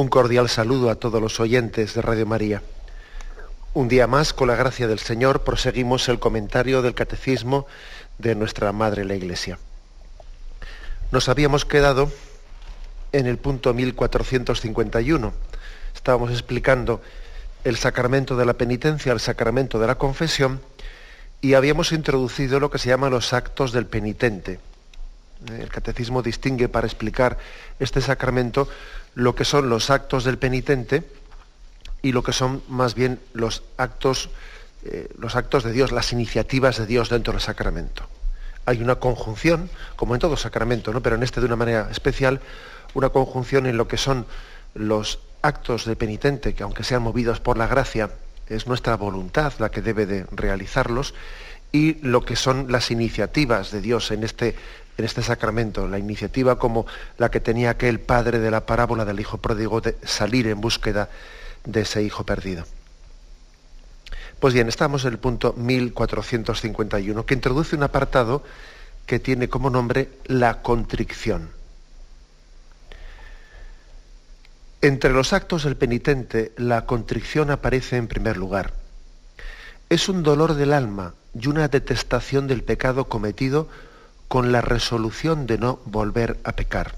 Un cordial saludo a todos los oyentes de Radio María. Un día más, con la gracia del Señor, proseguimos el comentario del Catecismo de nuestra Madre la Iglesia. Nos habíamos quedado en el punto 1451. Estábamos explicando el sacramento de la penitencia, el sacramento de la confesión, y habíamos introducido lo que se llama los actos del penitente. El catecismo distingue para explicar este sacramento lo que son los actos del penitente y lo que son más bien los actos, eh, los actos de Dios, las iniciativas de Dios dentro del sacramento. Hay una conjunción, como en todo sacramento, ¿no? pero en este de una manera especial, una conjunción en lo que son los actos de penitente, que aunque sean movidos por la gracia, es nuestra voluntad la que debe de realizarlos, y lo que son las iniciativas de Dios en este en este sacramento, la iniciativa como la que tenía aquel padre de la parábola del hijo pródigo de salir en búsqueda de ese hijo perdido. Pues bien, estamos en el punto 1451, que introduce un apartado que tiene como nombre la contrición. Entre los actos del penitente, la contrición aparece en primer lugar. Es un dolor del alma y una detestación del pecado cometido con la resolución de no volver a pecar.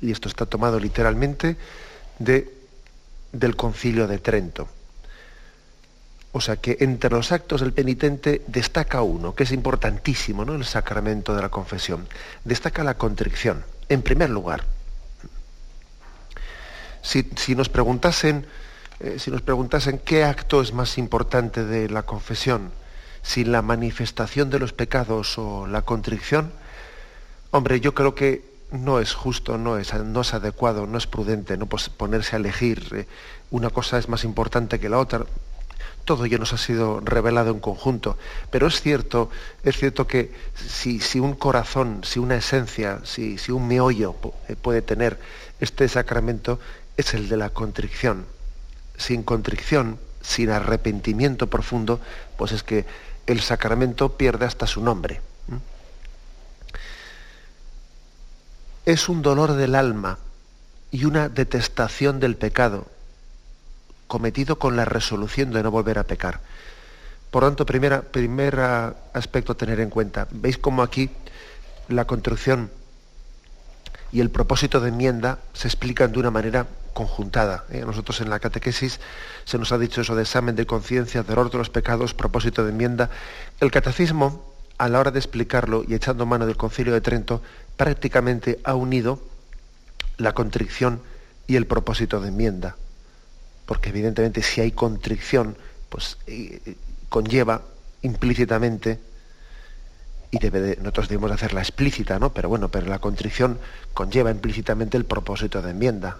Y esto está tomado literalmente de, del concilio de Trento. O sea que entre los actos del penitente destaca uno, que es importantísimo, ¿no? El sacramento de la confesión. Destaca la contrición, en primer lugar. Si, nos preguntasen, eh, si nos preguntasen qué acto es más importante de la confesión, sin la manifestación de los pecados o la contrición, hombre, yo creo que no es justo, no es, no es adecuado, no es prudente ¿no? Pues ponerse a elegir eh, una cosa es más importante que la otra. Todo ya nos ha sido revelado en conjunto. Pero es cierto, es cierto que si, si un corazón, si una esencia, si, si un meollo eh, puede tener este sacramento, es el de la contrición. Sin contrición, sin arrepentimiento profundo, pues es que el sacramento pierde hasta su nombre. Es un dolor del alma y una detestación del pecado cometido con la resolución de no volver a pecar. Por tanto, primer aspecto a tener en cuenta. ¿Veis cómo aquí la construcción y el propósito de enmienda se explican de una manera conjuntada. ¿eh? Nosotros en la catequesis se nos ha dicho eso de examen de conciencia, error de los pecados, propósito de enmienda. El catecismo, a la hora de explicarlo y echando mano del concilio de Trento, prácticamente ha unido la contrición y el propósito de enmienda. Porque evidentemente si hay contrición, pues eh, eh, conlleva implícitamente y nosotros debemos hacerla explícita, ¿no? Pero bueno, pero la contrición conlleva implícitamente el propósito de enmienda.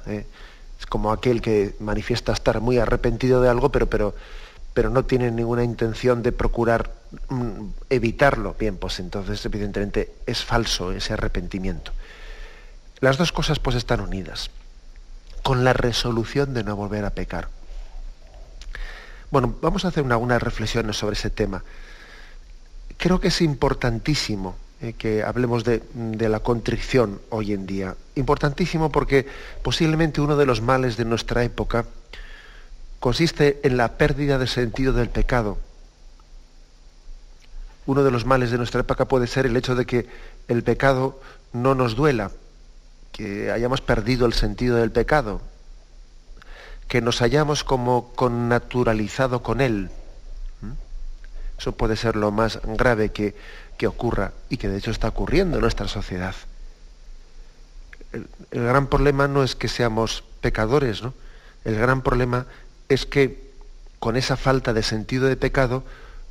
Es como aquel que manifiesta estar muy arrepentido de algo, pero, pero, pero no tiene ninguna intención de procurar mm, evitarlo. Bien, pues entonces evidentemente es falso ese arrepentimiento. Las dos cosas pues están unidas, con la resolución de no volver a pecar. Bueno, vamos a hacer algunas reflexiones sobre ese tema creo que es importantísimo eh, que hablemos de, la contrición hoy en día. Importantísimo porque posiblemente uno de los males de nuestra época consiste en la pérdida de sentido del pecado. Uno de los males de nuestra época puede ser el hecho de que el pecado no nos duela, que hayamos perdido el sentido del pecado, que nos hayamos como connaturalizado con él. Eso puede ser lo más grave que, ocurra y que de hecho está ocurriendo en nuestra sociedad. El, gran problema no es que seamos pecadores, ¿no? El gran problema es que con esa falta de sentido de pecado,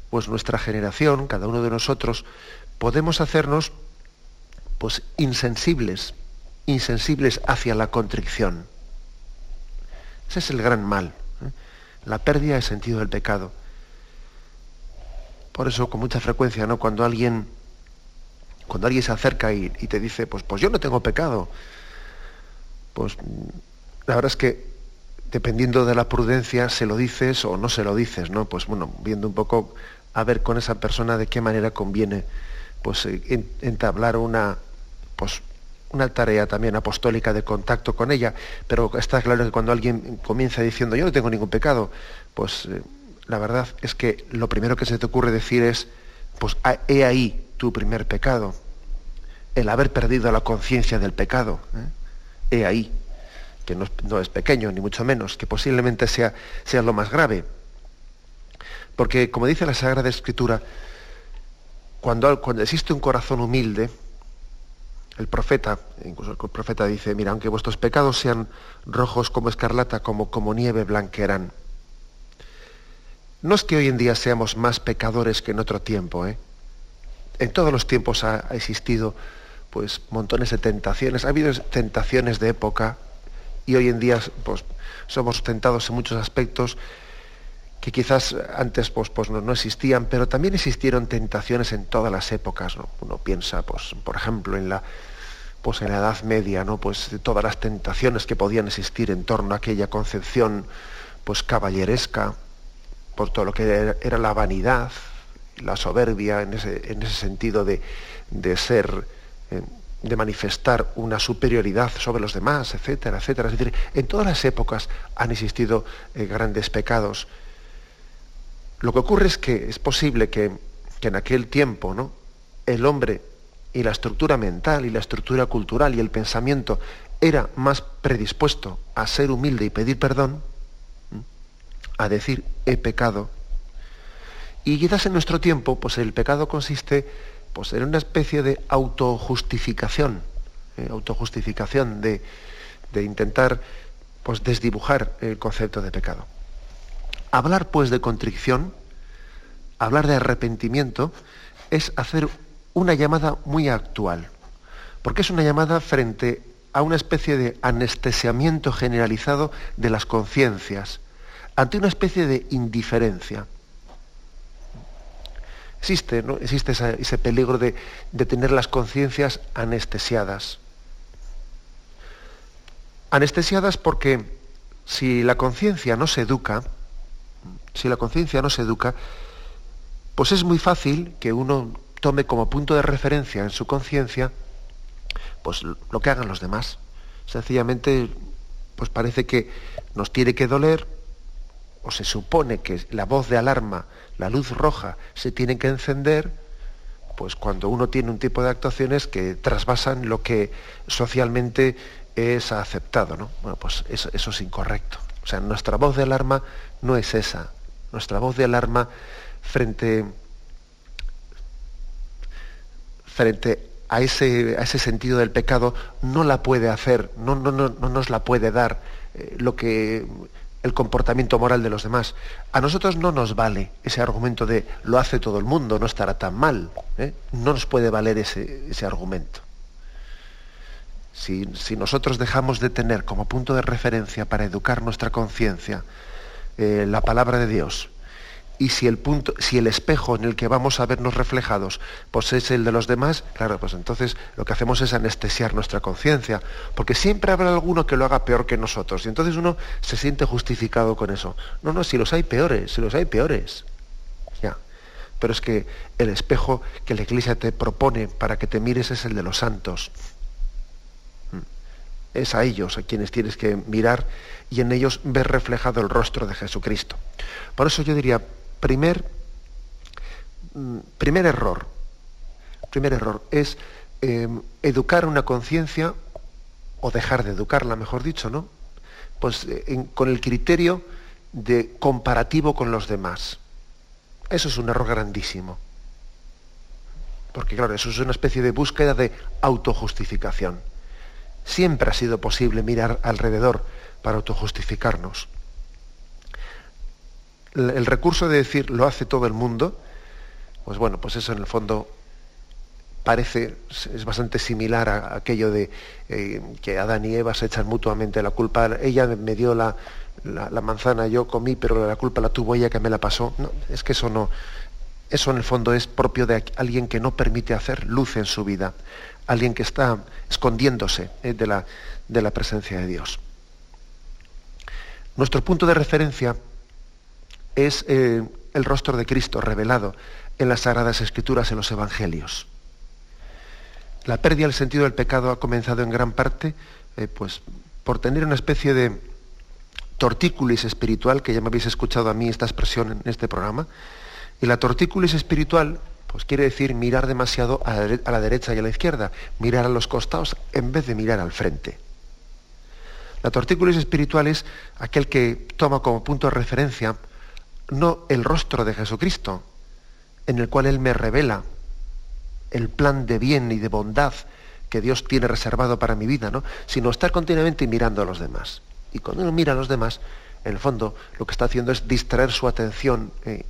pues nuestra generación, cada uno de nosotros, podemos hacernos pues insensibles, insensibles hacia la contrición. Ese es el gran mal, ¿eh? la pérdida de sentido del pecado. Por eso, con mucha frecuencia, ¿no? Cuando alguien, cuando alguien se acerca y, te dice, pues, pues yo no tengo pecado, pues la verdad es que dependiendo de la prudencia, se lo dices o no se lo dices, ¿no? Pues bueno, viendo un poco a ver con esa persona de qué manera conviene pues eh, entablar una pues una tarea también apostólica de contacto con ella, pero está claro que cuando alguien comienza diciendo yo no tengo ningún pecado, pues eh, la verdad es que lo primero que se te ocurre decir es, pues ah, he ahí tu primer pecado, el haber perdido la conciencia del pecado, ¿eh? he ahí que no es, pequeño, ni mucho menos, que posiblemente sea, sea lo más grave. Porque, como dice la Sagrada Escritura, cuando, cuando existe un corazón humilde, el profeta, incluso el profeta dice, mira, aunque vuestros pecados sean rojos como escarlata, como, como nieve blanquearán. No es que hoy en día seamos más pecadores que en otro tiempo, ¿eh? En todos los tiempos ha, existido pues montones de tentaciones, ha habido tentaciones de época, y hoy en día pues, somos tentados en muchos aspectos que quizás antes pues, pues no, existían, pero también existieron tentaciones en todas las épocas. Uno piensa, pues, por ejemplo, en la, pues, en la Edad Media, ¿no? pues, todas las tentaciones que podían existir en torno a aquella concepción pues, caballeresca, por todo lo que era, la vanidad, la soberbia, en ese, en ese sentido de, de ser... Eh, de manifestar una superioridad sobre los demás, etcétera, etcétera. Es decir, en todas las épocas han existido eh, grandes pecados. Lo que ocurre es que es posible que, en aquel tiempo ¿no? el hombre y la estructura mental y la estructura cultural y el pensamiento era más predispuesto a ser humilde y pedir perdón, a decir he pecado. Y quizás en nuestro tiempo, pues el pecado consiste pues era una especie de autojustificación, ¿eh? autojustificación de, intentar pues, desdibujar el concepto de pecado. Hablar pues de contrición, hablar de arrepentimiento, es hacer una llamada muy actual, porque es una llamada frente a una especie de anestesiamiento generalizado de las conciencias, ante una especie de indiferencia. Existe, ¿no? Existe ese peligro de, tener las conciencias anestesiadas. Anestesiadas porque si la conciencia no se educa, si la conciencia no se educa, pues es muy fácil que uno tome como punto de referencia en su conciencia pues lo que hagan los demás. Sencillamente, pues parece que nos tiene que doler, o se supone que la voz de alarma la luz roja se tiene que encender pues cuando uno tiene un tipo de actuaciones que trasvasan lo que socialmente es aceptado, ¿no? Bueno, pues eso, es incorrecto. O sea, nuestra voz de alarma no es esa. Nuestra voz de alarma frente, frente a ese, a ese sentido del pecado no la puede hacer, no, no, no, no nos la puede dar eh, lo que el comportamiento moral de los demás. A nosotros no nos vale ese argumento de lo hace todo el mundo, no estará tan mal. ¿eh? No nos puede valer ese, argumento. Si, nosotros dejamos de tener como punto de referencia para educar nuestra conciencia eh, la palabra de Dios, y si el punto, si el espejo en el que vamos a vernos reflejados, pues es el de los demás, claro, pues entonces lo que hacemos es anestesiar nuestra conciencia, porque siempre habrá alguno que lo haga peor que nosotros, y entonces uno se siente justificado con eso. No, no, si los hay peores, si los hay peores. Ya. Pero es que el espejo que la iglesia te propone para que te mires es el de los santos. Mm. Es a ellos a quienes tienes que mirar y en ellos ver reflejado el rostro de Jesucristo. Por eso yo diría, primer, mm, primer error, primer error es em, educar una conciencia, o dejar de educarla, mejor dicho, ¿no? Pues eh, con el criterio de comparativo con los demás. Eso es un error grandísimo. Porque claro, eso es una especie de búsqueda de autojustificación. Siempre ha sido posible mirar alrededor para autojustificarnos. El recurso de decir lo hace todo el mundo, pues bueno, pues eso en el fondo parece, es bastante similar a aquello de eh, que Adán y Eva se echan mutuamente la culpa. Ella me dio la, la, manzana, yo comí, pero la culpa la tuvo ella que me la pasó. No, es que eso no, eso en el fondo es propio de alguien que no permite hacer luz en su vida, alguien que está escondiéndose eh, de, la, de la presencia de Dios. Nuestro punto de referencia es eh, el rostro de Cristo revelado en las Sagradas Escrituras, en los Evangelios. La pérdida del sentido del pecado ha comenzado en gran parte eh, pues, por tener una especie de tortículis espiritual, que ya me habéis escuchado a mí esta expresión en este programa, y la tortículis espiritual pues quiere decir mirar demasiado a la, derecha y a la izquierda, mirar a los costados en vez de mirar al frente. La tortículis espiritual es aquel que toma como punto de referencia no el rostro de Jesucristo, en el cual Él me revela el plan de bien y de bondad que Dios tiene reservado para mi vida, ¿no? sino estar continuamente mirando a los demás. Y cuando uno mira a los demás, en el fondo lo que está haciendo es distraer su atención, eh,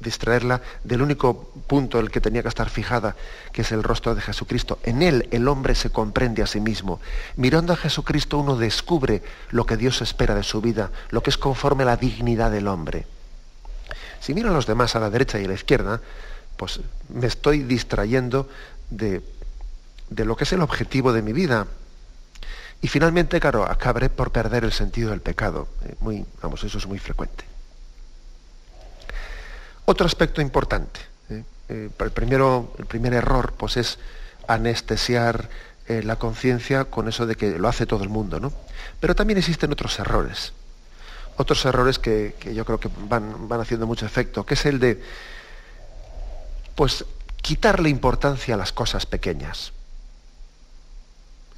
distraerla del único punto en el que tenía que estar fijada, que es el rostro de Jesucristo. En él el hombre se comprende a sí mismo. Mirando a Jesucristo uno descubre lo que Dios espera de su vida, lo que es conforme a la dignidad del hombre. Si miro a los demás a la derecha y a la izquierda, pues me estoy distrayendo de, lo que es el objetivo de mi vida. Y finalmente, claro, acabaré por perder el sentido del pecado. Eh, muy, vamos, eso es muy frecuente. Otro aspecto importante. Eh, eh, el, primero, el primer error pues, es anestesiar la conciencia con eso de que lo hace todo el mundo. ¿no? Pero también existen otros errores. Otros errores que, yo creo que van, van haciendo mucho efecto, que es el de pues quitarle importancia a las cosas pequeñas.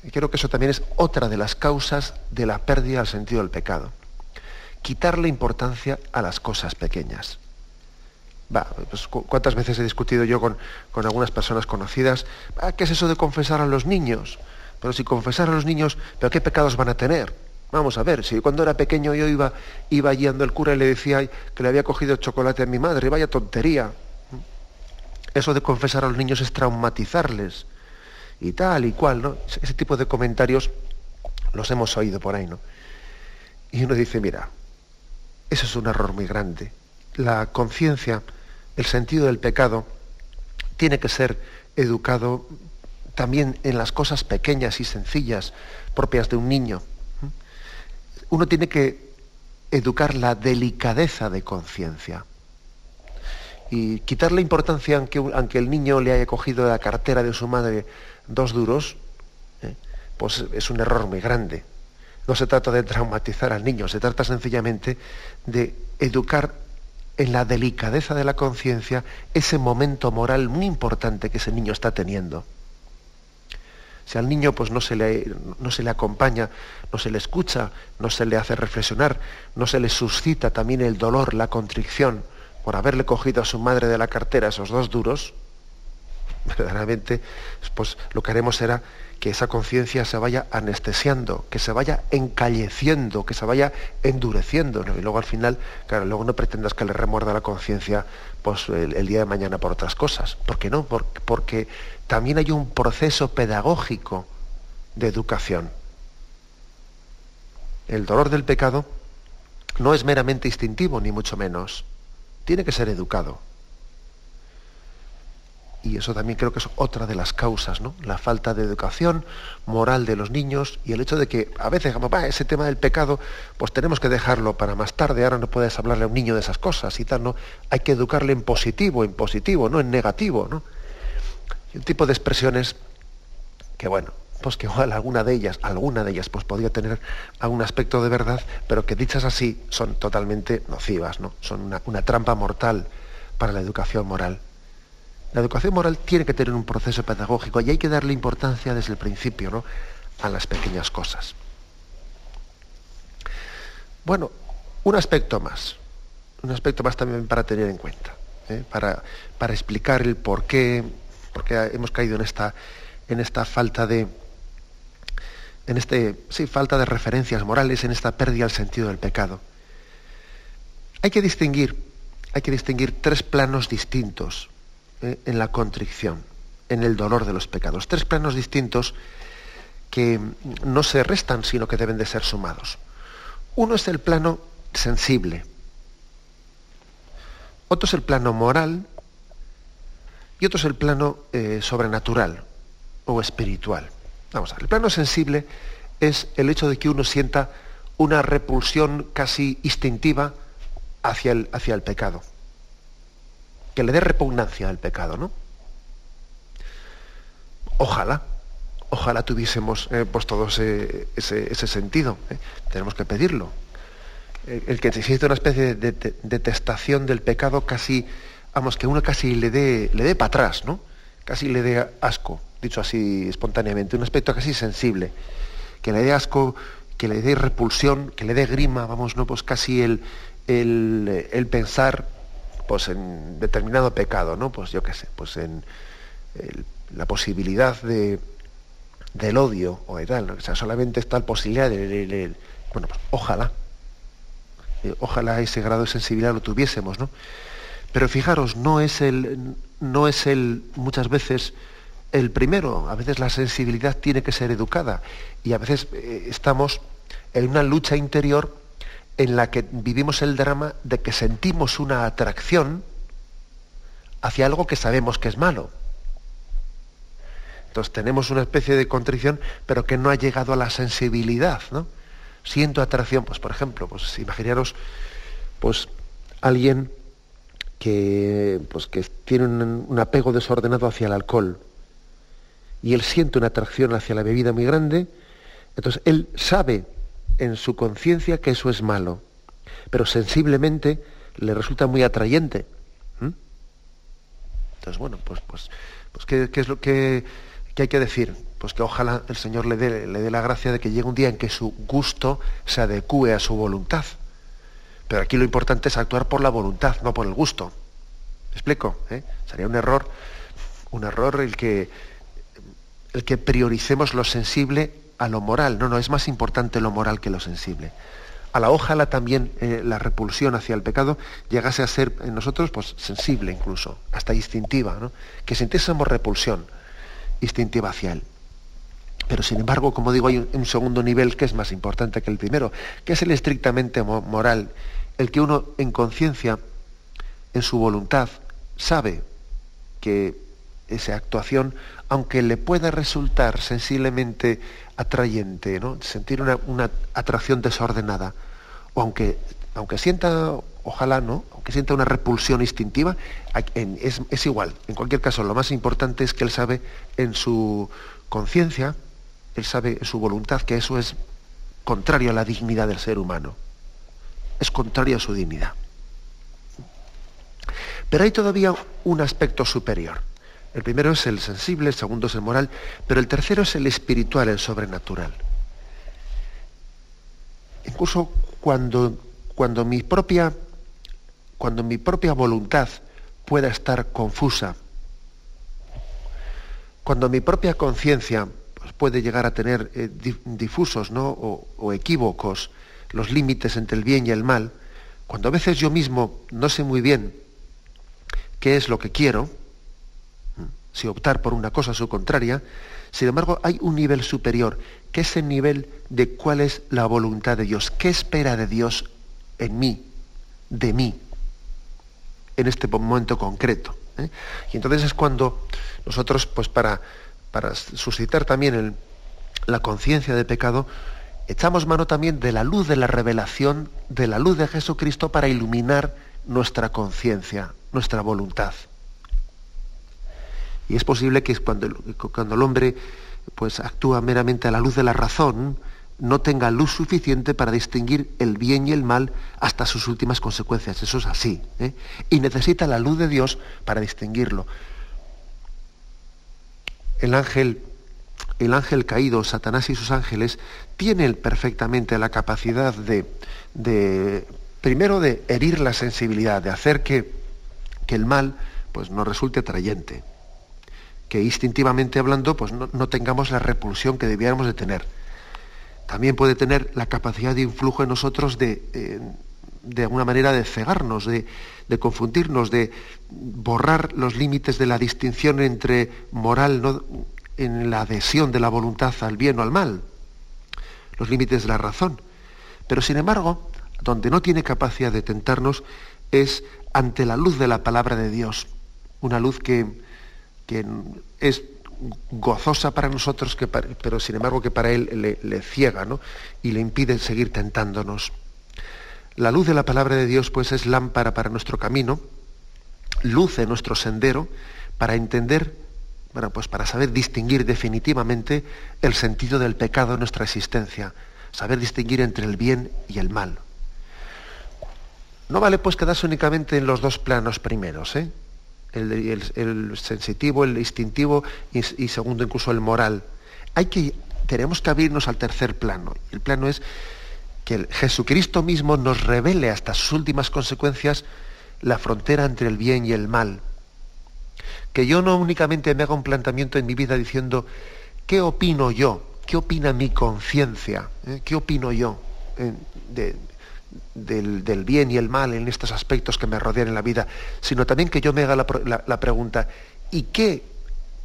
Y creo que eso también es otra de las causas de la pérdida del sentido del pecado. Quitarle importancia a las cosas pequeñas. Pues, ¿Cuántas veces he discutido yo con, algunas personas conocidas? Ah, ¿Qué es eso de confesar a los niños? Pero si confesar a los niños, ¿pero qué pecados van a tener? Vamos a ver, si cuando era pequeño yo iba, iba guiando el cura y le decía que le había cogido chocolate a mi madre, vaya tontería. Eso de confesar a los niños es traumatizarles y tal y cual, ¿no? Ese tipo de comentarios los hemos oído por ahí, ¿no? Y uno dice, mira, eso es un error muy grande. La conciencia, el sentido del pecado, tiene que ser educado también en las cosas pequeñas y sencillas propias de un niño. Uno tiene que educar la delicadeza de conciencia y quitarle importancia aunque, el niño le haya cogido de la cartera de su madre dos duros, ¿eh? pues es un error muy grande. No se trata de traumatizar al niño, se trata sencillamente de educar en la delicadeza de la conciencia ese momento moral muy importante que ese niño está teniendo. Si al niño pues, no, se le, no se le acompaña, no se le escucha, no se le hace reflexionar, no se le suscita también el dolor, la contrición, por haberle cogido a su madre de la cartera esos dos duros, verdaderamente, pues lo que haremos será que esa conciencia se vaya anestesiando, que se vaya encalleciendo, que se vaya endureciendo. Y luego al final, claro, luego no pretendas que le remuerda la conciencia pues, el, día de mañana por otras cosas. ¿Por qué no? Porque, porque también hay un proceso pedagógico de educación. El dolor del pecado no es meramente instintivo, ni mucho menos tiene que ser educado. Y eso también creo que es otra de las causas, ¿no? La falta de educación moral de los niños y el hecho de que a veces, ese tema del pecado, pues tenemos que dejarlo para más tarde, ahora no puedes hablarle a un niño de esas cosas y tal, ¿no? Hay que educarle en positivo, en positivo, no en negativo, ¿no? Un tipo de expresiones que, bueno, pues que igual alguna de ellas, alguna de ellas, pues podría tener algún aspecto de verdad, pero que dichas así son totalmente nocivas, ¿no? Son una, trampa mortal para la educación moral. La educación moral tiene que tener un proceso pedagógico y hay que darle importancia desde el principio, ¿no? A las pequeñas cosas. Bueno, un aspecto más, un aspecto más también para tener en cuenta, ¿eh? para, para explicar el por qué, por qué hemos caído en esta, en esta falta de, en este, sí, falta de referencias morales, en esta pérdida del sentido del pecado. Hay que distinguir, hay que distinguir tres planos distintos eh, en la contrición, en el dolor de los pecados. Tres planos distintos que no se restan, sino que deben de ser sumados. Uno es el plano sensible, otro es el plano moral y otro es el plano eh, sobrenatural o espiritual. Vamos a ver, el plano sensible es el hecho de que uno sienta una repulsión casi instintiva hacia el, hacia el pecado, que le dé repugnancia al pecado, ¿no? Ojalá, ojalá tuviésemos eh, pues todo ese, sentido. ¿eh? Tenemos que pedirlo. El, que se siente una especie de, detestación del pecado casi, vamos, que uno casi le dé, le dé para atrás, ¿no? Casi le dé asco, dicho así espontáneamente, un aspecto casi sensible, que le dé asco, que le dé repulsión, que le dé grima, vamos, ¿no? Pues casi el, el, pensar pues en determinado pecado, ¿no? Pues yo qué sé, pues en la posibilidad de, del odio o de tal, o sea, solamente está la posibilidad de, bueno, pues ojalá, eh, ojalá ese grado de sensibilidad lo tuviésemos, ¿no? Pero fijaros, no es el, no es el muchas veces el primero, a veces la sensibilidad tiene que ser educada y a veces eh, estamos en una lucha interior en la que vivimos el drama de que sentimos una atracción hacia algo que sabemos que es malo. Entonces tenemos una especie de contrición, pero que no ha llegado a la sensibilidad, ¿no? Siento atracción, pues por ejemplo, pues imaginaros, pues alguien que, pues, que tiene un, apego desordenado hacia el alcohol y él siente una atracción hacia la bebida muy grande, entonces él sabe en su conciencia que eso es malo, pero sensiblemente le resulta muy atrayente. Entonces, bueno, pues, pues, pues ¿qué, es lo que ¿Qué hay que decir? Pues que ojalá el Señor le dé, le dé la gracia de que llegue un día en que su gusto se adecue a su voluntad. Pero aquí lo importante es actuar por la voluntad, no por el gusto. ¿Me explico? ¿Eh? Sería un error, un error el que, el que prioricemos lo sensible a lo moral. No, no, es más importante lo moral que lo sensible. A la ojalá también eh, la repulsión hacia el pecado llegase a ser en nosotros pues, sensible incluso, hasta instintiva, ¿no? que sintiésemos repulsión instintiva hacia él. Pero sin embargo, como digo, hay un segundo nivel que es más importante que el primero, que es el estrictamente moral, el que uno en conciencia, en su voluntad, sabe que esa actuación, aunque le pueda resultar sensiblemente atrayente, ¿no? sentir una, atracción desordenada, o aunque, aunque sienta, ojalá no, aunque sienta una repulsión instintiva, es, es igual. En cualquier caso, lo más importante es que él sabe en su conciencia, él sabe en su voluntad que eso es contrario a la dignidad del ser humano. Es contrario a su dignidad. Pero hay todavía un aspecto superior. El primero es el sensible, el segundo es el moral, pero el tercero es el espiritual, el sobrenatural. Incluso cuando, cuando, mi, propia, cuando mi propia voluntad pueda estar confusa, cuando mi propia conciencia pues, puede llegar a tener eh, difusos ¿no? o, o equívocos los límites entre el bien y el mal, cuando a veces yo mismo no sé muy bien qué es lo que quiero, si optar por una cosa su contraria, sin embargo hay un nivel superior, que es el nivel de cuál es la voluntad de Dios, qué espera de Dios en mí, de mí, en este momento concreto. ¿eh? Y entonces es cuando nosotros, pues para, para suscitar también la conciencia del pecado, echamos mano también de la luz de la revelación, de la luz de Jesucristo para iluminar nuestra conciencia, nuestra voluntad. Y es posible que cuando, el hombre pues, actúa meramente a la luz de la razón, no tenga luz suficiente para distinguir el bien y el mal hasta sus últimas consecuencias. Eso es así. ¿eh? Y necesita la luz de Dios para distinguirlo. El ángel, el ángel caído, Satanás y sus ángeles, tienen perfectamente la capacidad de, de primero, de herir la sensibilidad, de hacer que, que el mal pues, nos resulte atrayente que instintivamente hablando pues no, tengamos la repulsión que debiéramos de tener. también puede tener la capacidad de influjo en nosotros de, eh, de alguna manera, de cegarnos, de, de, confundirnos, de borrar los límites de la distinción entre moral ¿no? en la adhesión de la voluntad al bien o al mal, los límites de la razón. Pero sin embargo, donde no tiene capacidad de tentarnos es ante la luz de la palabra de Dios, una luz que, que es gozosa para nosotros, que pero sin embargo que para él le, ciega ¿no? y le impide seguir tentándonos. La luz de la palabra de Dios pues es lámpara para nuestro camino, luz en nuestro sendero, para entender, bueno, pues para saber distinguir definitivamente el sentido del pecado en nuestra existencia, saber distinguir entre el bien y el mal. No vale pues quedarse únicamente en los dos planos primeros, ¿eh? El, sensitivo, el instintivo y, segundo incluso el moral. Hay que, tenemos que abrirnos al tercer plano. El plano es que Jesucristo mismo nos revele hasta sus últimas consecuencias la frontera entre el bien y el mal. Que yo no únicamente me haga un planteamiento en mi vida diciendo, ¿qué opino yo? ¿Qué opina mi conciencia? ¿Eh? ¿Qué opino yo de, del, bien y el mal en estos aspectos que me rodean en la vida, sino también que yo me haga la, pregunta, ¿y qué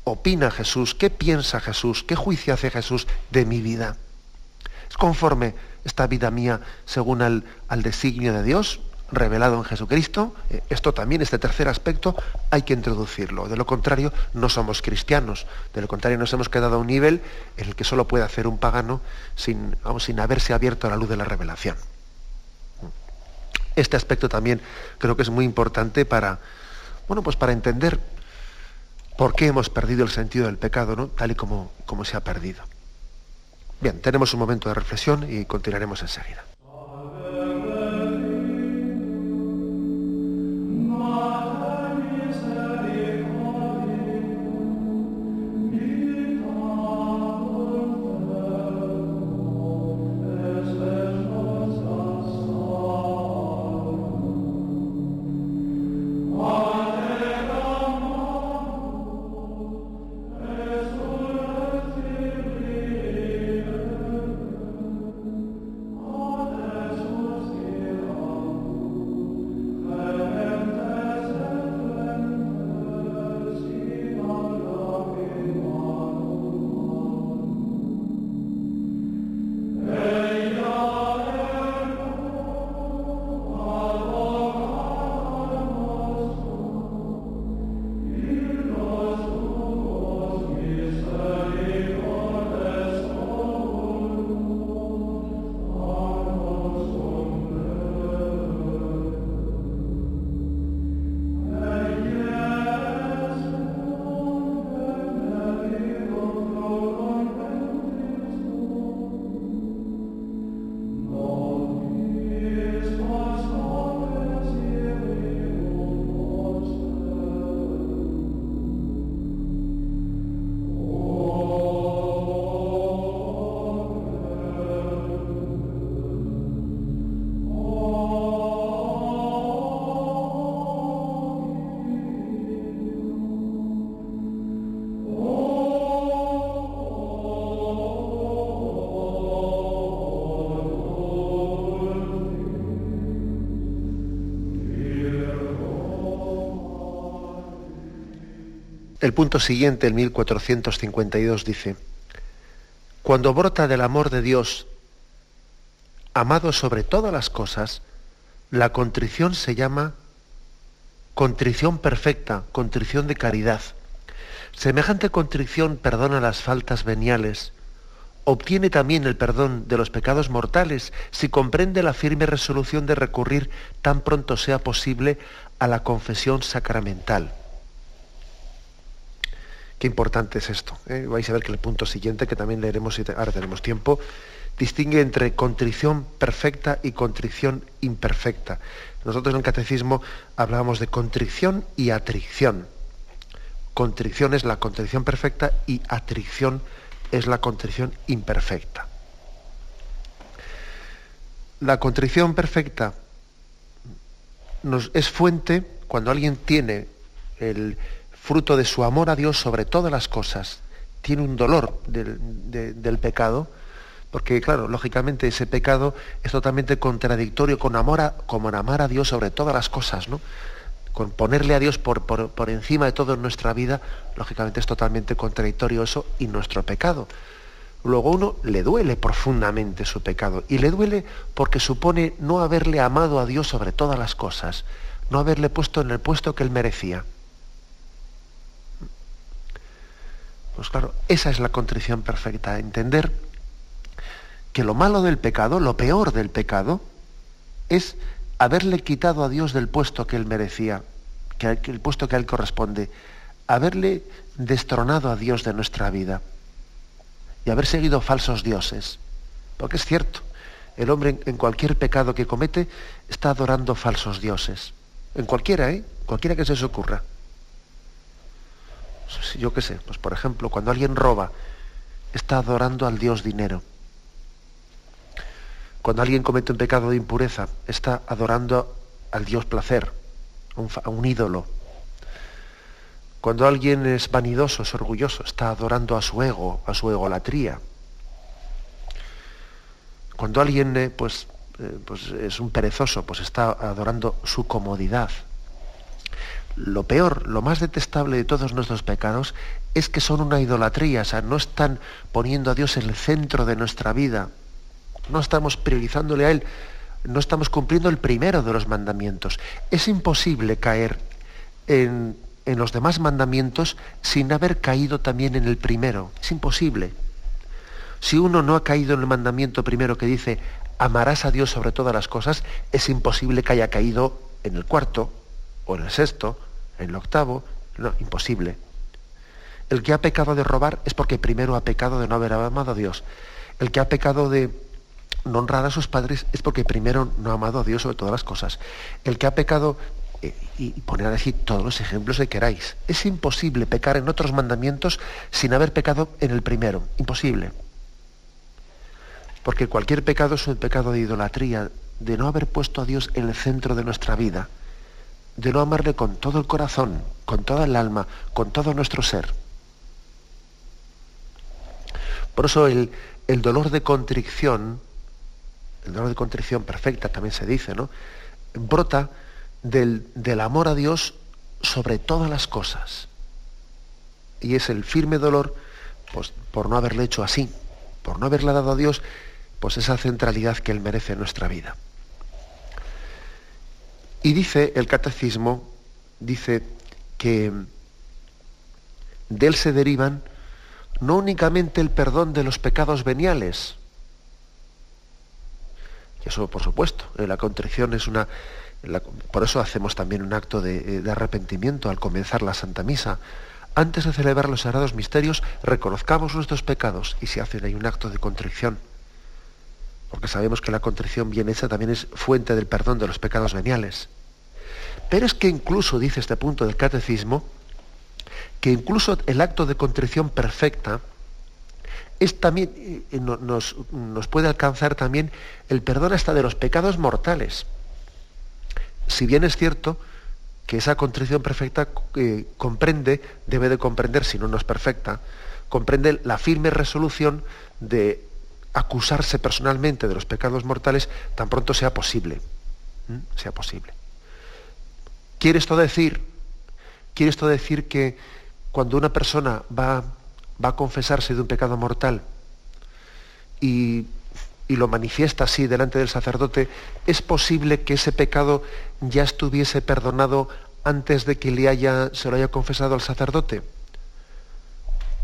opina Jesús? ¿Qué piensa Jesús? ¿Qué juicio hace Jesús de mi vida? ¿Es conforme esta vida mía según al, al designio de Dios revelado en Jesucristo? Eh, esto también, este tercer aspecto, hay que introducirlo. De lo contrario, no somos cristianos. De lo contrario, nos hemos quedado a un nivel en el que solo puede hacer un pagano sin, sin haberse abierto a la luz de la revelación. Este aspecto también creo que es muy importante para, bueno, pues para entender por qué hemos perdido el sentido del pecado, ¿no? tal y como, como se ha perdido. Bien, tenemos un momento de reflexión y continuaremos enseguida. El punto siguiente, el 1452, dice, cuando brota del amor de Dios, amado sobre todas las cosas, la contrición se llama contrición perfecta, contrición de caridad. Semejante contrición perdona las faltas veniales, obtiene también el perdón de los pecados mortales si comprende la firme resolución de recurrir tan pronto sea posible a la confesión sacramental. Importante es esto. ¿eh? Vais a ver que el punto siguiente, que también leeremos, ahora tenemos tiempo, distingue entre contrición perfecta y contrición imperfecta. Nosotros en el catecismo hablábamos de contrición y atricción. Contrición es la contrición perfecta y atricción es la contrición imperfecta. La contrición perfecta nos, es fuente cuando alguien tiene el, fruto de su amor a Dios sobre todas las cosas, tiene un dolor del, pecado, Porque, claro, lógicamente ese pecado es totalmente contradictorio con amor amar a Dios sobre todas las cosas, ¿no? Con ponerle a Dios por, por encima de todo en nuestra vida, lógicamente es totalmente contradictorio eso y nuestro pecado. Luego uno le duele profundamente su pecado y le duele porque supone no haberle amado a Dios sobre todas las cosas, no haberle puesto en el puesto que él merecía. Pues claro, esa es la contrición perfecta, entender que lo malo del pecado, lo peor del pecado, es haberle quitado a Dios del puesto que él merecía, que el puesto que a él corresponde, haberle destronado a Dios de nuestra vida y haber seguido falsos dioses. Porque es cierto, el hombre en cualquier pecado que comete está adorando falsos dioses. En cualquiera, ¿eh? Cualquiera que se os ocurra. Yo qué sé, pues por ejemplo, cuando alguien roba, está adorando al dios dinero. Cuando alguien comete un pecado de impureza, está adorando al Dios placer, a un, ídolo. Cuando alguien es vanidoso, es orgulloso, está adorando a su ego, a su egolatría. Cuando alguien eh, pues, eh, pues es un perezoso, pues está adorando su comodidad. Lo peor, lo más detestable de todos nuestros pecados es que son una idolatría, o sea, no están poniendo a Dios en el centro de nuestra vida, no estamos priorizándole a Él, no estamos cumpliendo el primero de los mandamientos. Es imposible caer en, los demás mandamientos sin haber caído también en el primero. Es imposible. Si uno no ha caído en el mandamiento primero que dice, amarás a Dios sobre todas las cosas, es imposible que haya caído en el cuarto, o en el sexto, en el octavo. No, imposible. El que ha pecado de robar es porque primero ha pecado de no haber amado a Dios. El que ha pecado de, no honrar a sus padres es porque primero no ha amado a Dios sobre todas las cosas. El que ha pecado, eh, y poner a decir todos los ejemplos que queráis, es imposible pecar en otros mandamientos sin haber pecado en el primero. Imposible. Porque cualquier pecado es un pecado de idolatría, de no haber puesto a Dios en el centro de nuestra vida, de no amarle con todo el corazón, con toda el alma, con todo nuestro ser. Por eso el, el dolor de contrición el dolor de contrición perfecta también se dice, ¿no? Brota del, amor a Dios sobre todas las cosas. Y es el firme dolor pues, por no haberle hecho así, por no haberle dado a Dios pues esa centralidad que Él merece en nuestra vida. Y dice el catecismo, dice que de él se derivan no únicamente el perdón de los pecados veniales, eso, por supuesto, eh, la contrición es una... por eso hacemos también un acto de, eh, de arrepentimiento al comenzar la Santa Misa. Antes de celebrar los sagrados misterios, reconozcamos nuestros pecados y se hace ahí un acto de contrición. Porque sabemos que la contrición bien hecha también es fuente del perdón de los pecados veniales. Pero es que incluso, dice este punto del catecismo, que incluso el acto de contrición perfecta, es también, eh, nos, puede alcanzar también el perdón hasta de los pecados mortales. Si bien es cierto que esa contrición perfecta eh, comprende, debe de comprender, si no, no es perfecta, comprende la firme resolución de acusarse personalmente de los pecados mortales tan pronto sea posible. Sea posible. ¿Quiere esto decir? ¿Quiere esto decir que cuando una persona va va a confesarse de un pecado mortal y, lo manifiesta así delante del sacerdote, ¿es posible que ese pecado ya estuviese perdonado antes de que le haya, se lo haya confesado al sacerdote?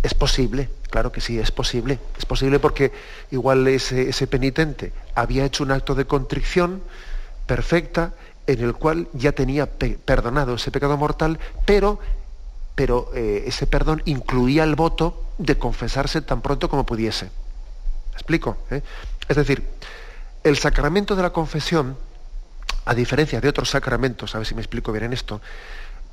Es posible, claro que sí, es posible. Es posible porque igual ese, ese penitente había hecho un acto de contrición perfecta en el cual ya tenía perdonado ese pecado mortal, pero pero eh, ese perdón incluía el voto de confesarse tan pronto como pudiese. ¿Me explico? ¿Eh? Es decir, el sacramento de la confesión, a diferencia de otros sacramentos, a ver si me explico bien en esto,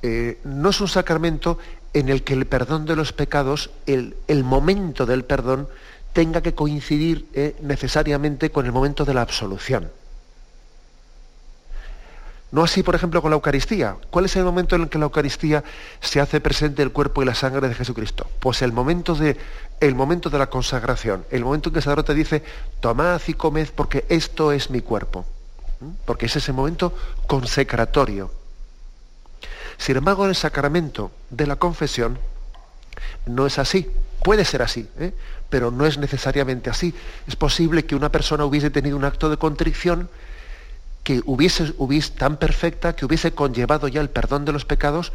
eh, no es un sacramento en el que el perdón de los pecados, el, momento del perdón, tenga que coincidir necesariamente con el momento de la absolución. No así, por ejemplo, con la Eucaristía. ¿Cuál es el momento en el que la Eucaristía se hace presente el cuerpo y la sangre de Jesucristo? Pues el momento de, el momento de la consagración, el momento en que el sacerdote dice, tomad y comed porque esto es mi cuerpo. Porque es ese momento consecratorio. Sin embargo, en el sacramento de la confesión no es así. Puede ser así, ¿eh? pero no es necesariamente así. Es posible que una persona hubiese tenido un acto de contrición que hubiese, hubiese tan perfecta que hubiese conllevado ya el perdón de los pecados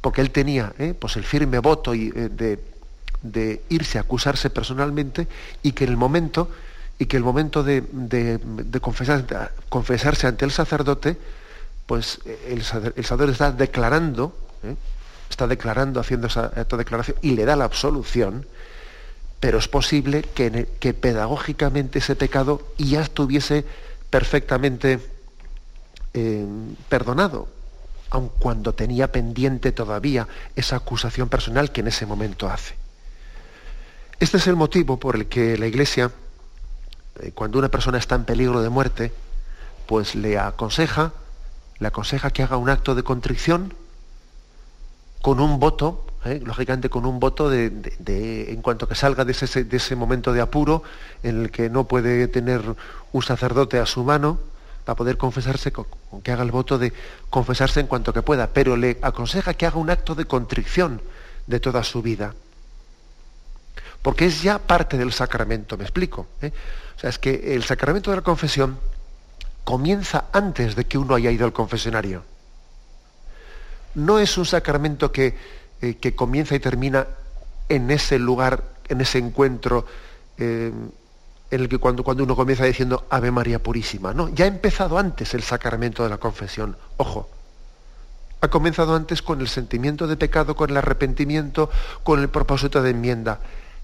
porque él tenía ¿eh? pues el firme voto y, eh, de, de, irse a acusarse personalmente y que en el momento y que el momento de, de, de confesar, confesarse ante el sacerdote pues el, el sacerdote está declarando ¿eh? está declarando haciendo esa, declaración y le da la absolución pero es posible que, pedagógicamente ese pecado ya estuviese perfectamente eh, perdonado, aun cuando tenía pendiente todavía esa acusación personal que en ese momento hace. Este es el motivo por el que la Iglesia, eh, cuando una persona está en peligro de muerte, pues le aconseja, le aconseja que haga un acto de contrición con un voto, eh, lógicamente con un voto de, en cuanto que salga de ese, de ese momento de apuro en el que no puede tener un sacerdote a su mano, para poder confesarse, que haga el voto de confesarse en cuanto que pueda, pero le aconseja que haga un acto de contrición de toda su vida. Porque es ya parte del sacramento, me explico. ¿eh? O sea, es que el sacramento de la confesión comienza antes de que uno haya ido al confesionario. No es un sacramento que, eh, que comienza y termina en ese lugar, en ese encuentro. Eh, en el que cuando, cuando uno comienza diciendo Ave María Purísima. No, ya ha empezado antes el sacramento de la confesión. Ojo, ha comenzado antes con el sentimiento de pecado, con el arrepentimiento, con el propósito de enmienda.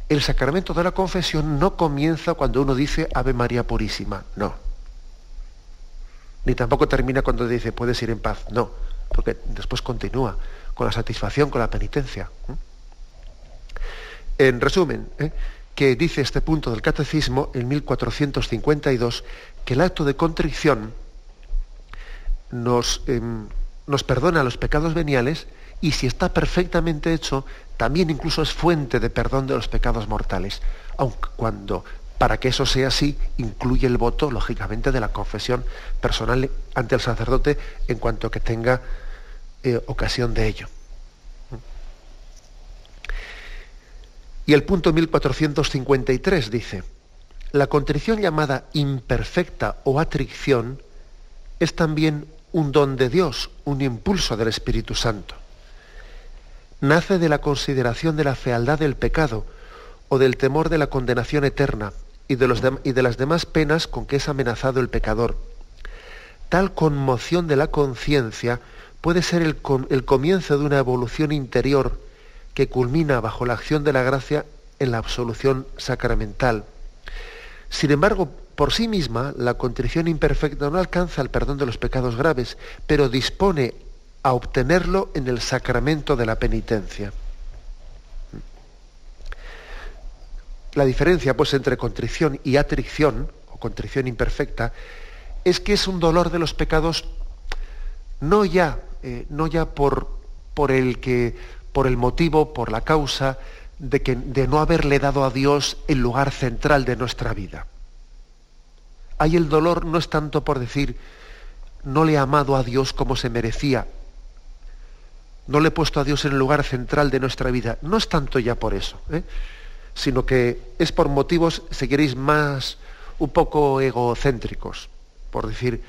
El sacramento de la confesión no comienza cuando uno dice Ave María Purísima, no. Ni tampoco termina cuando dice puedes ir en paz, no, porque después continúa con la satisfacción, con la penitencia. En resumen, ¿eh? que dice este punto del catecismo en 1452 que el acto de contrición nos, eh, nos perdona los pecados veniales y si está perfectamente hecho, también incluso es fuente de perdón de los pecados mortales, aunque cuando para que eso sea así, incluye el voto, lógicamente, de la confesión personal ante el sacerdote en cuanto que tenga eh, ocasión de ello. Y el punto 1453 dice, la contrición llamada imperfecta o atricción es también un don de Dios, un impulso del Espíritu Santo. Nace de la consideración de la fealdad del pecado o del temor de la condenación eterna y de, las demás penas con que es amenazado el pecador. Tal conmoción de la conciencia puede ser el, el comienzo de una evolución interior que culmina bajo la acción de la gracia en la absolución sacramental. Sin embargo, por sí misma, la contrición imperfecta no alcanza el perdón de los pecados graves, pero dispone a obtenerlo en el sacramento de la penitencia. La diferencia, pues, entre contrición y atricción, o contrición imperfecta, es que es un dolor de los pecados no ya, eh, no ya por, por el que por el motivo, por la causa de, que, de no haberle dado a Dios el lugar central de nuestra vida. Ahí el dolor no es tanto por decir, no le he amado a Dios como se merecía, no le he puesto a Dios en el lugar central de nuestra vida. No es tanto ya por eso, ¿eh? Sino que es por motivos, si queréis, más un poco egocéntricos, por decir,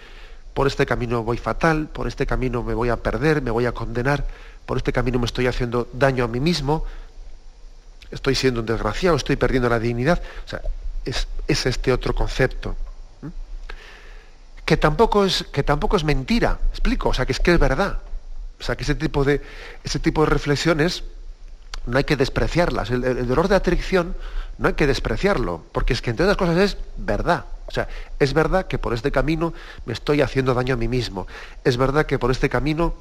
por este camino voy fatal, por este camino me voy a perder, me voy a condenar por este camino me estoy haciendo daño a mí mismo, estoy siendo un desgraciado, estoy perdiendo la dignidad. O sea, es, este otro concepto. Que tampoco, es, que tampoco es mentira, explico, o sea, que es que es verdad. O sea, que ese tipo de, ese tipo de reflexiones no hay que despreciarlas. El, dolor de atracción no hay que despreciarlo, porque es que entre otras cosas es verdad. O sea, es verdad que por este camino me estoy haciendo daño a mí mismo. Es verdad que por este camino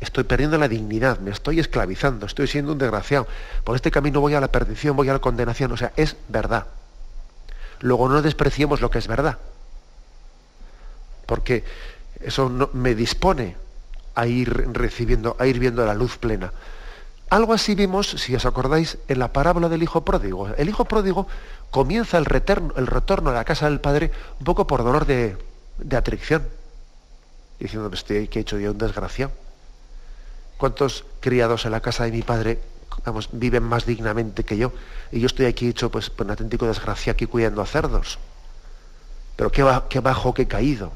estoy perdiendo la dignidad, me estoy esclavizando, estoy siendo un desgraciado. Por este camino voy a la perdición, voy a la condenación. O sea, es verdad. Luego no despreciemos lo que es verdad. Porque eso me dispone a ir recibiendo, a ir viendo la luz plena. Algo así vimos, si os acordáis, en la parábola del hijo pródigo. El hijo pródigo comienza el retorno, el retorno a la casa del padre un poco por dolor de, de atracción, diciendo, estoy que he hecho yo un desgraciado. ¿Cuántos criados en la casa de mi padre viven más dignamente que yo? Y yo estoy aquí hecho pues, un auténtico desgraciado aquí cuidando a cerdos. Pero qué, bajo que he caído.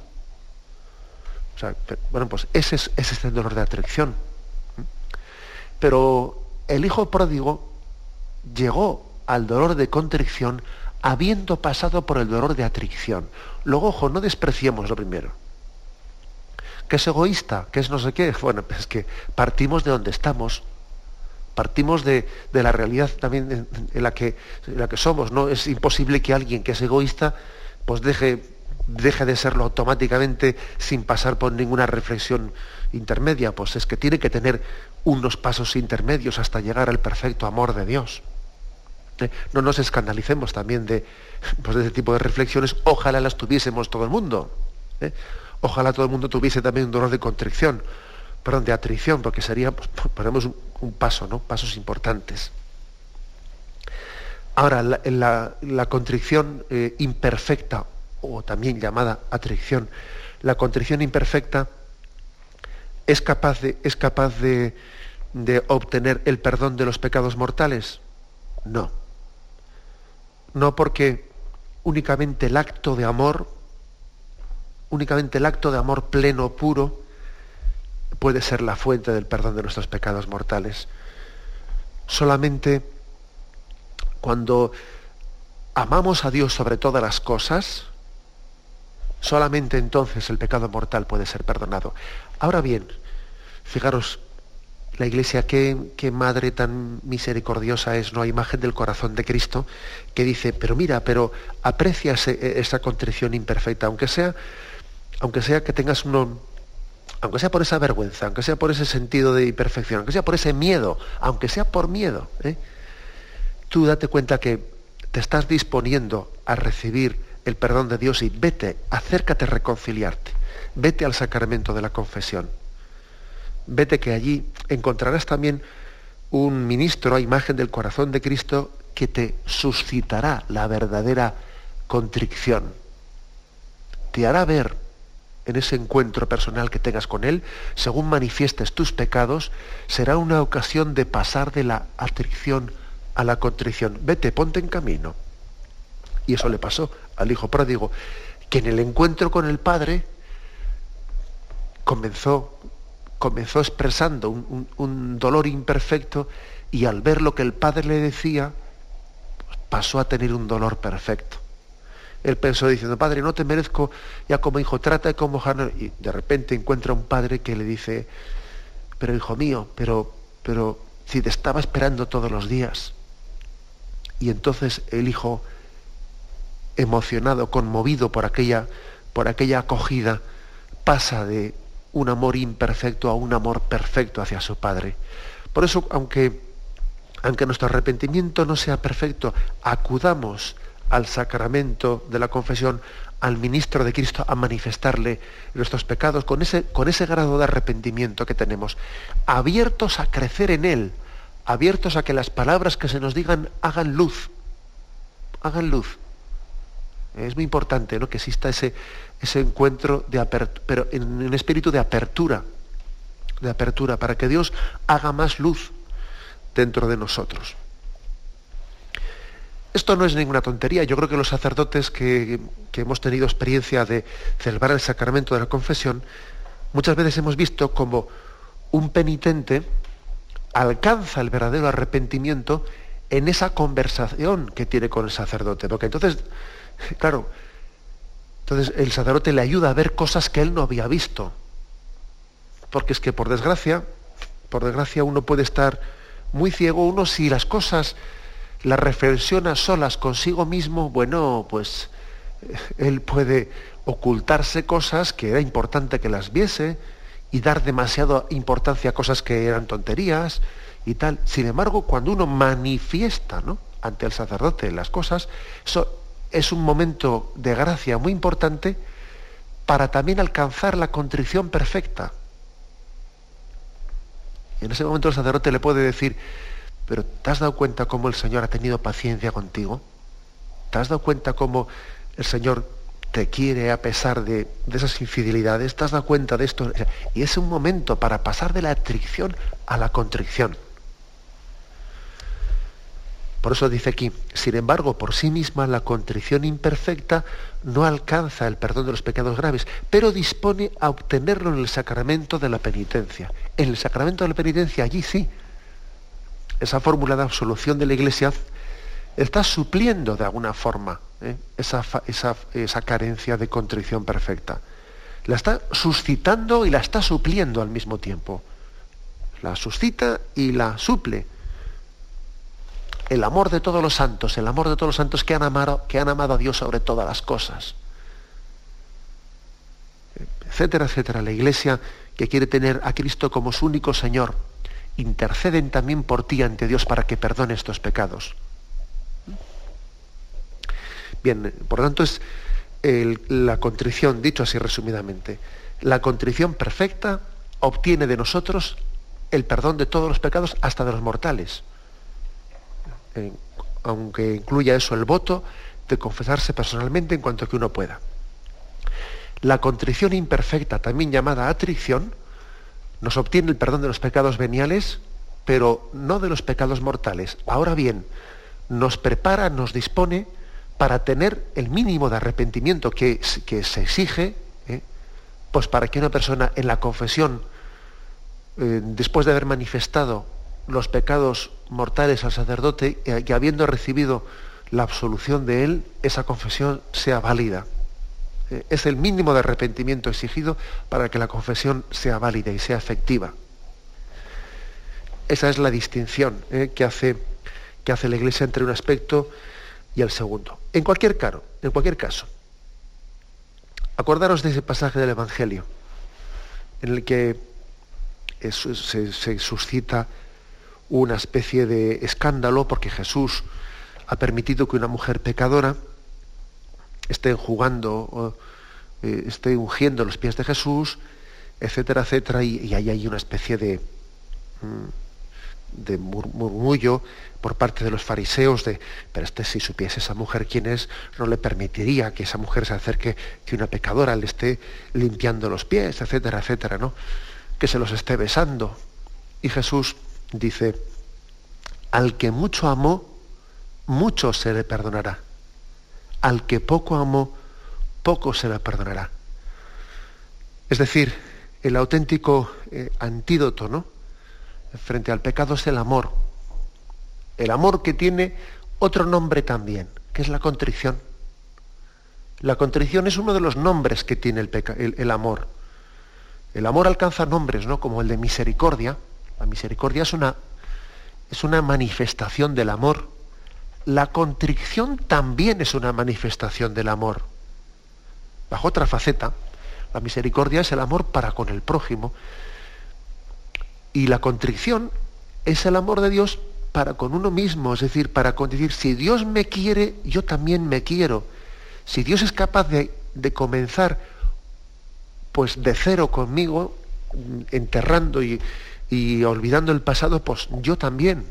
O sea, bueno, pues ese es, ese es el dolor de atracción. Pero el hijo pródigo llegó al dolor de contrición habiendo pasado por el dolor de atracción. Luego, ojo, no despreciemos lo primero. ¿Qué es egoísta? ¿Qué es no sé qué? Bueno, es que partimos de donde estamos. Partimos de, la realidad también en, la que, en la que somos. ¿no? Es imposible que alguien que es egoísta pues deje, deje de serlo automáticamente sin pasar por ninguna reflexión intermedia. Pues es que tiene que tener unos pasos intermedios hasta llegar al perfecto amor de Dios. Eh, no nos escandalicemos también de, pues, de ese tipo de reflexiones, ojalá las tuviésemos todo el mundo. ¿eh? Ojalá todo el mundo tuviese también un dolor de contrición, perdón, de atrición, porque sería, pues, ponemos un, paso, ¿no? Pasos importantes. Ahora, la, la, contrición eh, imperfecta, o también llamada atricción, la contrición imperfecta es capaz de, es capaz de, de obtener el perdón de los pecados mortales? No. No porque únicamente el acto de amor, únicamente el acto de amor pleno, puro, puede ser la fuente del perdón de nuestros pecados mortales. Solamente cuando amamos a Dios sobre todas las cosas, solamente entonces el pecado mortal puede ser perdonado. Ahora bien, fijaros, la iglesia, qué, madre tan misericordiosa es, ¿no? Hay imagen del corazón de Cristo, que dice, pero mira, pero aprecia esa contrición imperfecta, aunque sea, aunque sea que tengas uno, aunque sea por esa vergüenza, aunque sea por ese sentido de imperfección, aunque sea por ese miedo, aunque sea por miedo, ¿eh? tú date cuenta que te estás disponiendo a recibir el perdón de Dios y vete, acércate a reconciliarte, vete al sacramento de la confesión vete que allí encontrarás también un ministro a imagen del corazón de Cristo que te suscitará la verdadera contrición. Te hará ver en ese encuentro personal que tengas con Él, según manifiestes tus pecados, será una ocasión de pasar de la atricción a la contrición. Vete, ponte en camino. Y eso le pasó al hijo pródigo, que en el encuentro con el Padre comenzó comenzó expresando un, dolor imperfecto y al ver lo que el padre le decía, pasó a tener un dolor perfecto. Él pensó diciendo, padre, no te merezco ya como hijo, trata como Y de repente encuentra un padre que le dice, pero hijo mío, pero, pero si te estaba esperando todos los días. Y entonces el hijo, emocionado, conmovido por aquella, por aquella acogida, pasa de un amor imperfecto a un amor perfecto hacia su Padre. Por eso, aunque, aunque nuestro arrepentimiento no sea perfecto, acudamos al sacramento de la confesión, al ministro de Cristo, a manifestarle nuestros pecados con ese, con ese grado de arrepentimiento que tenemos, abiertos a crecer en Él, abiertos a que las palabras que se nos digan hagan luz, hagan luz. Es muy importante ¿no? que exista ese, ese encuentro de pero en un espíritu de apertura, de apertura, para que Dios haga más luz dentro de nosotros. Esto no es ninguna tontería. Yo creo que los sacerdotes que, hemos tenido experiencia de celebrar el sacramento de la confesión, muchas veces hemos visto como un penitente alcanza el verdadero arrepentimiento en esa conversación que tiene con el sacerdote. Porque entonces, claro, entonces el sacerdote le ayuda a ver cosas que él no había visto. Porque es que por desgracia, por desgracia uno puede estar muy ciego, uno si las cosas las reflexiona solas consigo mismo, bueno, pues eh, él puede ocultarse cosas que era importante que las viese y dar demasiada importancia a cosas que eran tonterías y tal. Sin embargo, cuando uno manifiesta ¿no? ante el sacerdote las cosas, eso es un momento de gracia muy importante para también alcanzar la contrición perfecta. Y en ese momento el sacerdote le puede decir, pero ¿te has dado cuenta cómo el Señor ha tenido paciencia contigo? ¿Te has dado cuenta cómo el Señor te quiere a pesar de, esas infidelidades? ¿Te has dado cuenta de esto? Y es un momento para pasar de la atricción a la contrición. Por eso dice aquí, sin embargo, por sí misma la contrición imperfecta no alcanza el perdón de los pecados graves, pero dispone a obtenerlo en el sacramento de la penitencia. En el sacramento de la penitencia, allí sí, esa fórmula de absolución de la Iglesia está supliendo de alguna forma ¿eh? esa, esa carencia de contrición perfecta. La está suscitando y la está supliendo al mismo tiempo. La suscita y la suple el amor de todos los santos, el amor de todos los santos que han amado, que han amado a Dios sobre todas las cosas. Etcétera, etcétera. La iglesia que quiere tener a Cristo como su único Señor, interceden también por ti ante Dios para que perdone estos pecados. Bien, por lo tanto es la contrición, dicho así resumidamente, la contrición perfecta obtiene de nosotros el perdón de todos los pecados, hasta de los mortales aunque incluya eso el voto de confesarse personalmente en cuanto que uno pueda. La contrición imperfecta, también llamada atrición, nos obtiene el perdón de los pecados veniales, pero no de los pecados mortales. Ahora bien, nos prepara, nos dispone para tener el mínimo de arrepentimiento que, se exige, ¿eh? pues para que una persona en la confesión, eh, después de haber manifestado los pecados mortales al sacerdote y habiendo recibido la absolución de él, esa confesión sea válida. Eh, es el mínimo de arrepentimiento exigido para que la confesión sea válida y sea efectiva. Esa es la distinción eh, que, hace, que hace la Iglesia entre un aspecto y el segundo. En cualquier, caso, en cualquier caso, acordaros de ese pasaje del Evangelio en el que se suscita una especie de escándalo porque Jesús ha permitido que una mujer pecadora esté jugando, eh, esté ungiendo los pies de Jesús, etcétera, etcétera, y, ahí hay una especie de, mm, de murmullo por parte de los fariseos de, pero este si supiese esa mujer quién es, no le permitiría que esa mujer se acerque, que una pecadora le esté limpiando los pies, etcétera, etcétera, ¿no? Que se los esté besando. Y Jesús dice, al que mucho amó, mucho se le perdonará. Al que poco amó, poco se le perdonará. Es decir, el auténtico eh, antídoto ¿no? frente al pecado es el amor. El amor que tiene otro nombre también, que es la contrición. La contrición es uno de los nombres que tiene el, el amor. El amor alcanza nombres, ¿no? Como el de misericordia, la misericordia es una, es una manifestación del amor. La contrición también es una manifestación del amor. Bajo otra faceta, la misericordia es el amor para con el prójimo. Y la contrición es el amor de Dios para con uno mismo, es decir, para con decir, si Dios me quiere, yo también me quiero. Si Dios es capaz de, de comenzar pues de cero conmigo, enterrando y, y olvidando el pasado, pues yo también,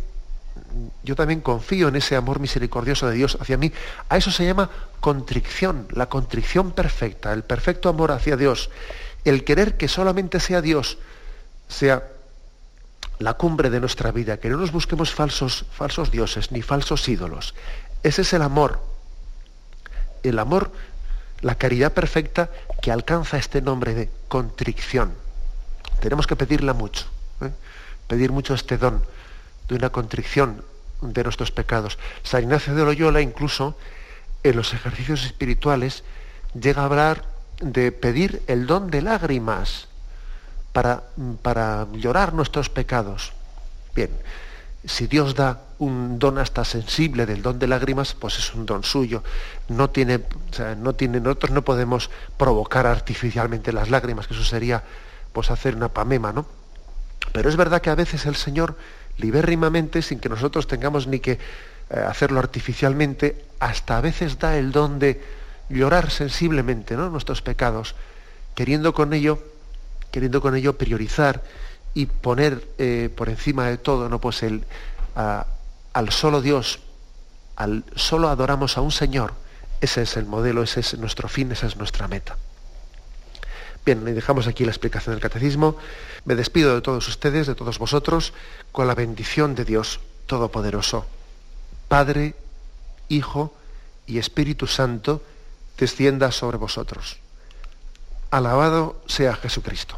yo también confío en ese amor misericordioso de Dios hacia mí. A eso se llama contrición, la contrición perfecta, el perfecto amor hacia Dios, el querer que solamente sea Dios, sea la cumbre de nuestra vida, que no nos busquemos falsos, falsos dioses ni falsos ídolos. Ese es el amor. El amor, la caridad perfecta que alcanza este nombre de contrición. Tenemos que pedirla mucho. Pedir mucho este don de una contrición de nuestros pecados. San Ignacio de Loyola incluso en los ejercicios espirituales llega a hablar de pedir el don de lágrimas para, para llorar nuestros pecados. Bien, si Dios da un don hasta sensible del don de lágrimas, pues es un don suyo. No tiene, no tiene, nosotros no podemos provocar artificialmente las lágrimas, que eso sería pues hacer una pamema, ¿no? Pero es verdad que a veces el Señor, libérrimamente, sin que nosotros tengamos ni que eh, hacerlo artificialmente, hasta a veces da el don de llorar sensiblemente ¿no? nuestros pecados. queriendo con ello, queriendo con ello priorizar y poner eh, por encima de todo, no pues el al solo Dios, al solo adoramos a un Señor. Ese es el modelo, ese es nuestro fin, esa es nuestra meta. Bien, dejamos aquí la explicación del catecismo. Me despido de todos ustedes, de todos vosotros, con la bendición de Dios Todopoderoso. Padre, Hijo y Espíritu Santo, descienda sobre vosotros. Alabado sea Jesucristo.